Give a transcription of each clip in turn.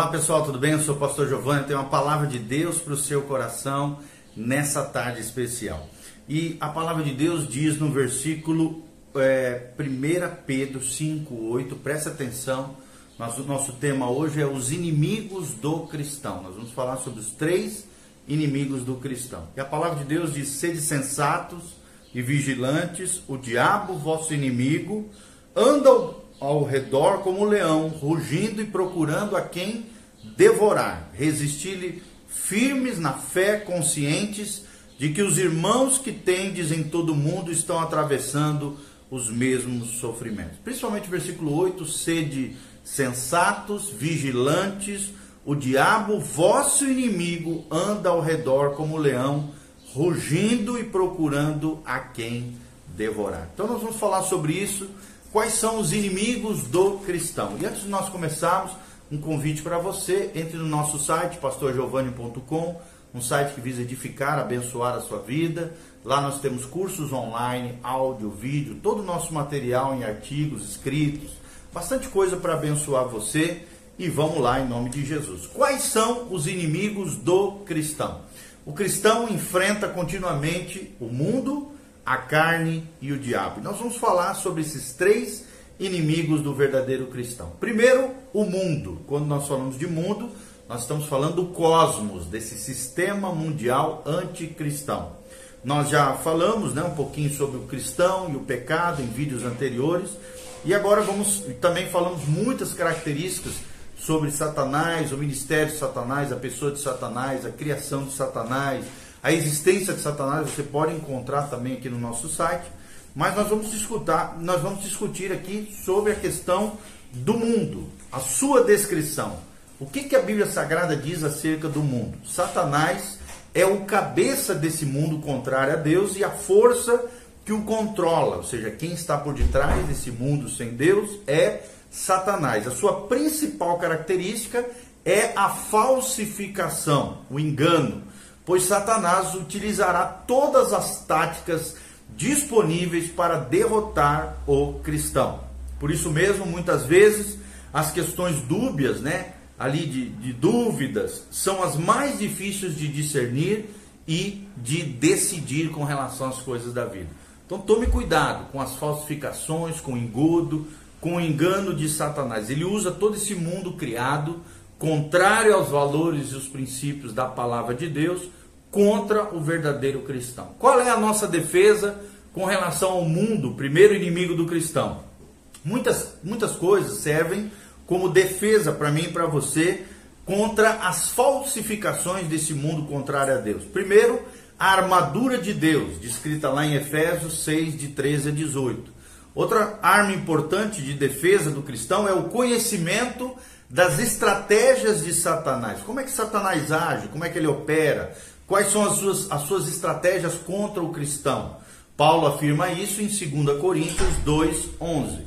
Olá pessoal, tudo bem? Eu sou o pastor Giovanni, tenho uma palavra de Deus para o seu coração nessa tarde especial. E a palavra de Deus diz no versículo é, 1 Pedro 5,8, presta atenção, mas o nosso tema hoje é os inimigos do cristão. Nós vamos falar sobre os três inimigos do cristão. E a palavra de Deus diz: sede sensatos e vigilantes, o diabo, vosso inimigo, anda ao redor como um leão, rugindo e procurando a quem devorar. Resistir-lhe firmes na fé, conscientes de que os irmãos que tendes em todo o mundo estão atravessando os mesmos sofrimentos. Principalmente versículo 8: sede sensatos, vigilantes, o diabo, vosso inimigo, anda ao redor como leão, rugindo e procurando a quem devorar. Então nós vamos falar sobre isso quais são os inimigos do cristão. E antes de nós começarmos, um convite para você, entre no nosso site, pastorgiovanni.com, um site que visa edificar, abençoar a sua vida. Lá nós temos cursos online, áudio, vídeo, todo o nosso material em artigos, escritos, bastante coisa para abençoar você. E vamos lá em nome de Jesus. Quais são os inimigos do cristão? O cristão enfrenta continuamente o mundo, a carne e o diabo. nós vamos falar sobre esses três inimigos do verdadeiro cristão. Primeiro, o mundo. Quando nós falamos de mundo, nós estamos falando do cosmos, desse sistema mundial anticristão. Nós já falamos né, um pouquinho sobre o cristão e o pecado em vídeos anteriores. E agora vamos também falamos muitas características sobre Satanás, o ministério de Satanás, a pessoa de Satanás, a criação de Satanás, a existência de Satanás você pode encontrar também aqui no nosso site, mas nós vamos discutir, nós vamos discutir aqui sobre a questão do mundo, a sua descrição. O que, que a Bíblia Sagrada diz acerca do mundo? Satanás é o cabeça desse mundo contrário a Deus e a força que o controla, ou seja, quem está por detrás desse mundo sem Deus é Satanás. A sua principal característica é a falsificação, o engano pois Satanás utilizará todas as táticas disponíveis para derrotar o cristão. Por isso mesmo, muitas vezes, as questões dúbias, né, ali de, de dúvidas, são as mais difíceis de discernir e de decidir com relação às coisas da vida. Então tome cuidado com as falsificações, com o engodo, com o engano de Satanás. Ele usa todo esse mundo criado contrário aos valores e os princípios da palavra de Deus, contra o verdadeiro cristão. Qual é a nossa defesa com relação ao mundo, primeiro inimigo do cristão? Muitas, muitas coisas servem como defesa para mim e para você contra as falsificações desse mundo contrário a Deus. Primeiro, a armadura de Deus, descrita lá em Efésios 6, de 13 a 18. Outra arma importante de defesa do cristão é o conhecimento das estratégias de Satanás. Como é que Satanás age? Como é que ele opera? Quais são as suas, as suas estratégias contra o cristão? Paulo afirma isso em 2 Coríntios 2:11.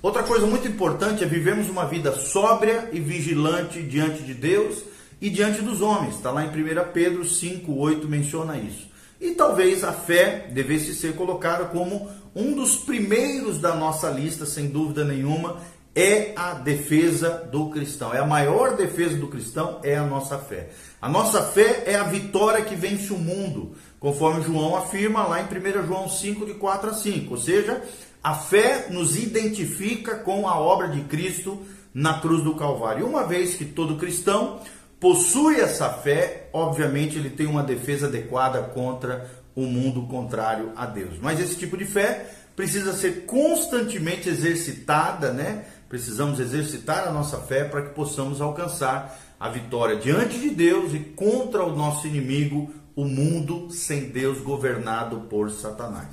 Outra coisa muito importante é vivemos uma vida sóbria e vigilante diante de Deus e diante dos homens. Está lá em 1 Pedro 5:8 menciona isso. E talvez a fé devesse ser colocada como um dos primeiros da nossa lista, sem dúvida nenhuma, é a defesa do cristão. É a maior defesa do cristão é a nossa fé. A nossa fé é a vitória que vence o mundo, conforme João afirma lá em 1 João 5 de 4 a 5. Ou seja, a fé nos identifica com a obra de Cristo na cruz do Calvário. Uma vez que todo cristão possui essa fé, obviamente ele tem uma defesa adequada contra o mundo contrário a Deus. Mas esse tipo de fé precisa ser constantemente exercitada, né? Precisamos exercitar a nossa fé para que possamos alcançar a vitória diante de Deus e contra o nosso inimigo, o mundo sem Deus governado por Satanás.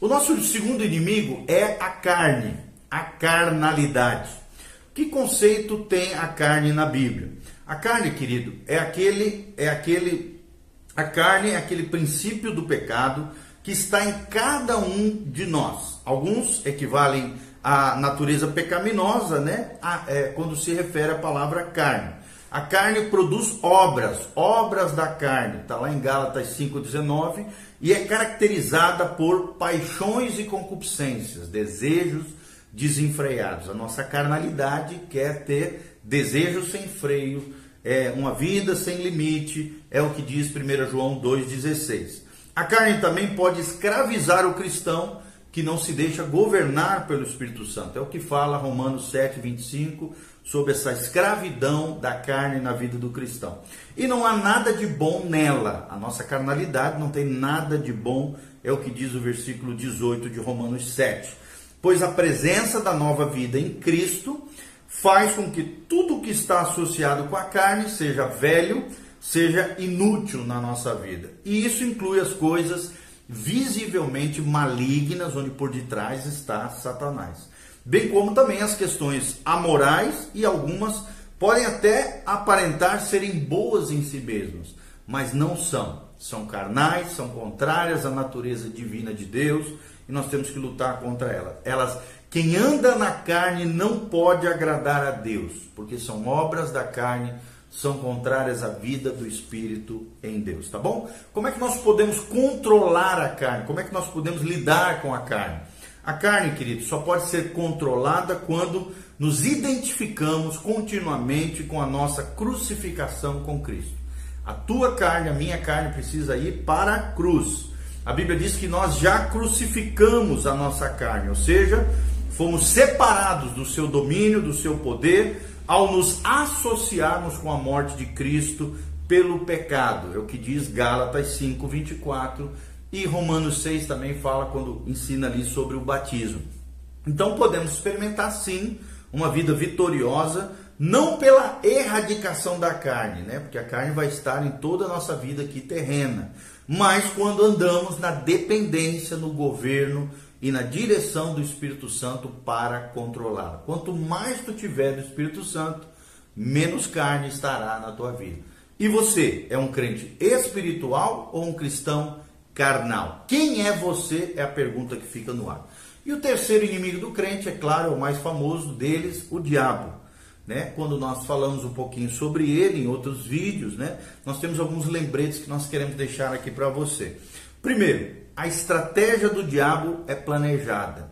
O nosso segundo inimigo é a carne, a carnalidade. Que conceito tem a carne na Bíblia? A carne, querido, é aquele é aquele a carne é aquele princípio do pecado que está em cada um de nós. Alguns equivalem a natureza pecaminosa, né? A, é, quando se refere à palavra carne. A carne produz obras, obras da carne, está lá em Gálatas 5,19, e é caracterizada por paixões e concupiscências, desejos desenfreados. A nossa carnalidade quer ter desejos sem freio, é uma vida sem limite, é o que diz 1 João 2,16. A carne também pode escravizar o cristão que não se deixa governar pelo Espírito Santo. É o que fala Romanos 7, 25, sobre essa escravidão da carne na vida do cristão. E não há nada de bom nela. A nossa carnalidade não tem nada de bom, é o que diz o versículo 18 de Romanos 7. Pois a presença da nova vida em Cristo faz com que tudo que está associado com a carne seja velho, seja inútil na nossa vida. E isso inclui as coisas visivelmente malignas, onde por detrás está Satanás. Bem como também as questões amorais e algumas podem até aparentar serem boas em si mesmas, mas não são. São carnais, são contrárias à natureza divina de Deus e nós temos que lutar contra elas. Elas, quem anda na carne não pode agradar a Deus, porque são obras da carne são contrárias à vida do espírito em Deus, tá bom? Como é que nós podemos controlar a carne? Como é que nós podemos lidar com a carne? A carne, querido, só pode ser controlada quando nos identificamos continuamente com a nossa crucificação com Cristo. A tua carne, a minha carne precisa ir para a cruz. A Bíblia diz que nós já crucificamos a nossa carne, ou seja, fomos separados do seu domínio, do seu poder, ao nos associarmos com a morte de Cristo pelo pecado. É o que diz Gálatas 5, 24 e Romanos 6 também fala quando ensina ali sobre o batismo. Então podemos experimentar sim uma vida vitoriosa, não pela erradicação da carne, né? Porque a carne vai estar em toda a nossa vida aqui terrena, mas quando andamos na dependência, no governo e na direção do Espírito Santo para controlar. Quanto mais tu tiver do Espírito Santo, menos carne estará na tua vida. E você é um crente espiritual ou um cristão carnal? Quem é você? É a pergunta que fica no ar. E o terceiro inimigo do crente, é claro, é o mais famoso deles, o diabo. Né? Quando nós falamos um pouquinho sobre ele em outros vídeos, né? nós temos alguns lembretes que nós queremos deixar aqui para você. Primeiro, a estratégia do diabo é planejada.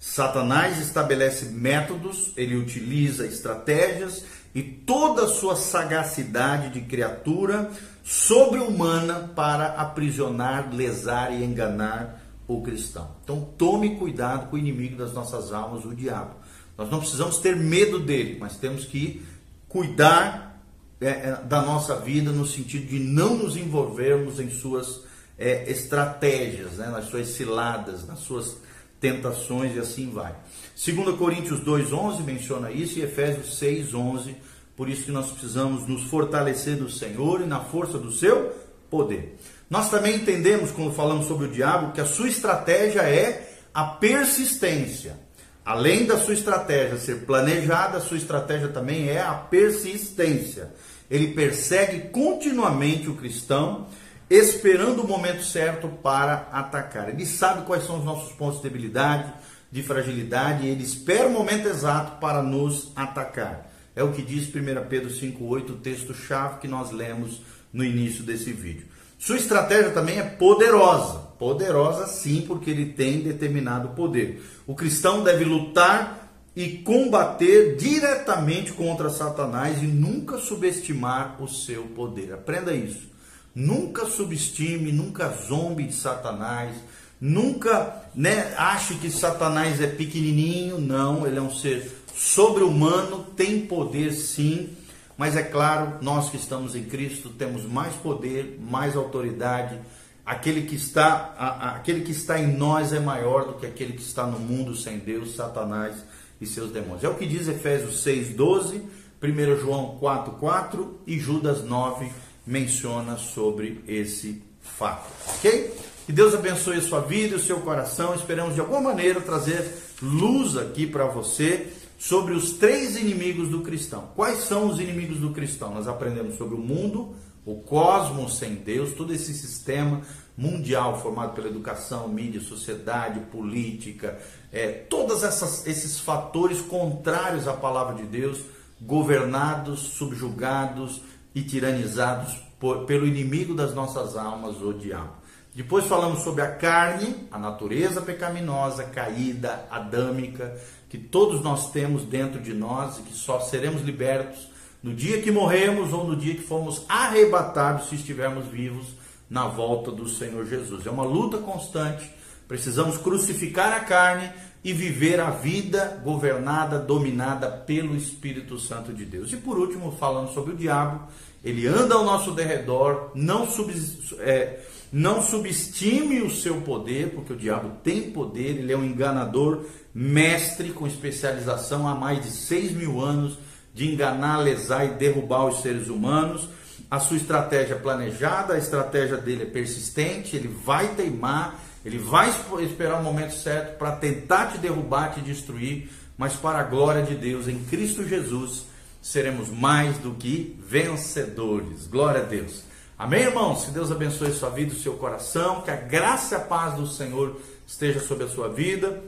Satanás estabelece métodos, ele utiliza estratégias e toda a sua sagacidade de criatura sobre-humana para aprisionar, lesar e enganar o cristão. Então tome cuidado com o inimigo das nossas almas, o diabo. Nós não precisamos ter medo dele, mas temos que cuidar é, é da nossa vida no sentido de não nos envolvermos em suas é, estratégias, né, nas suas ciladas, nas suas tentações e assim vai. 2 Coríntios 2,11 menciona isso e Efésios 6,11. Por isso que nós precisamos nos fortalecer do Senhor e na força do seu poder. Nós também entendemos, quando falamos sobre o diabo, que a sua estratégia é a persistência. Além da sua estratégia ser planejada, a sua estratégia também é a persistência. Ele persegue continuamente o cristão esperando o momento certo para atacar. Ele sabe quais são os nossos pontos de debilidade, de fragilidade, e ele espera o momento exato para nos atacar. É o que diz 1 Pedro 5,8, o texto-chave que nós lemos no início desse vídeo. Sua estratégia também é poderosa. Poderosa sim, porque ele tem determinado poder. O cristão deve lutar e combater diretamente contra Satanás e nunca subestimar o seu poder. Aprenda isso. Nunca subestime, nunca zombe de Satanás, nunca né, ache que Satanás é pequenininho, não, ele é um ser sobre-humano, tem poder sim, mas é claro, nós que estamos em Cristo temos mais poder, mais autoridade. Aquele que está, a, aquele que está em nós é maior do que aquele que está no mundo sem Deus, Satanás e seus demônios. É o que diz Efésios 6:12, 1 João 4:4 e Judas 9 menciona sobre esse fato, ok? Que Deus abençoe a sua vida e o seu coração. Esperamos de alguma maneira trazer luz aqui para você sobre os três inimigos do cristão. Quais são os inimigos do cristão? Nós aprendemos sobre o mundo, o cosmos sem Deus, todo esse sistema mundial formado pela educação, mídia, sociedade, política, é, todos esses fatores contrários à palavra de Deus, governados, subjugados, e tiranizados por, pelo inimigo das nossas almas, o diabo. Depois falamos sobre a carne, a natureza pecaminosa, caída, adâmica, que todos nós temos dentro de nós e que só seremos libertos no dia que morremos ou no dia que fomos arrebatados, se estivermos vivos na volta do Senhor Jesus. É uma luta constante. Precisamos crucificar a carne e viver a vida governada, dominada pelo Espírito Santo de Deus. E por último, falando sobre o diabo, ele anda ao nosso derredor, não, sub, é, não subestime o seu poder, porque o diabo tem poder, ele é um enganador, mestre com especialização há mais de 6 mil anos de enganar, lesar e derrubar os seres humanos. A sua estratégia é planejada, a estratégia dele é persistente, ele vai teimar, ele vai esperar o momento certo para tentar te derrubar, te destruir, mas para a glória de Deus, em Cristo Jesus, seremos mais do que vencedores. Glória a Deus. Amém, irmãos? Que Deus abençoe sua vida, o seu coração, que a graça e a paz do Senhor esteja sobre a sua vida.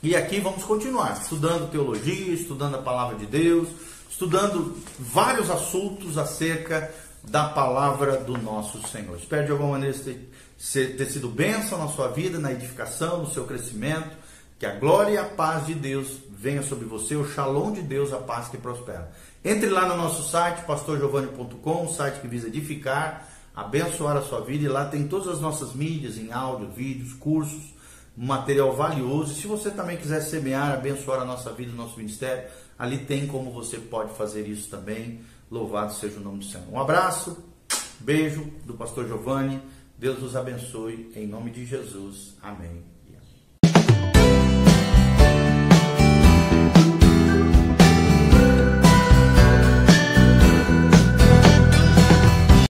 E aqui vamos continuar estudando teologia, estudando a palavra de Deus, estudando vários assuntos acerca da palavra do nosso Senhor. Espero de alguma maneira ter, sido bênção na sua vida, na edificação, no seu crescimento. Que a glória e a paz de Deus venha sobre você, o shalom de Deus, a paz que prospera. Entre lá no nosso site, pastorgiovanni.com, um site que visa edificar, abençoar a sua vida, e lá tem todas as nossas mídias em áudio, vídeos, cursos, material valioso. E se você também quiser semear, abençoar a nossa vida, o nosso ministério, ali tem como você pode fazer isso também. Louvado seja o nome do Senhor. Um abraço, beijo do pastor Giovanni. Deus os abençoe em nome de Jesus. Amém.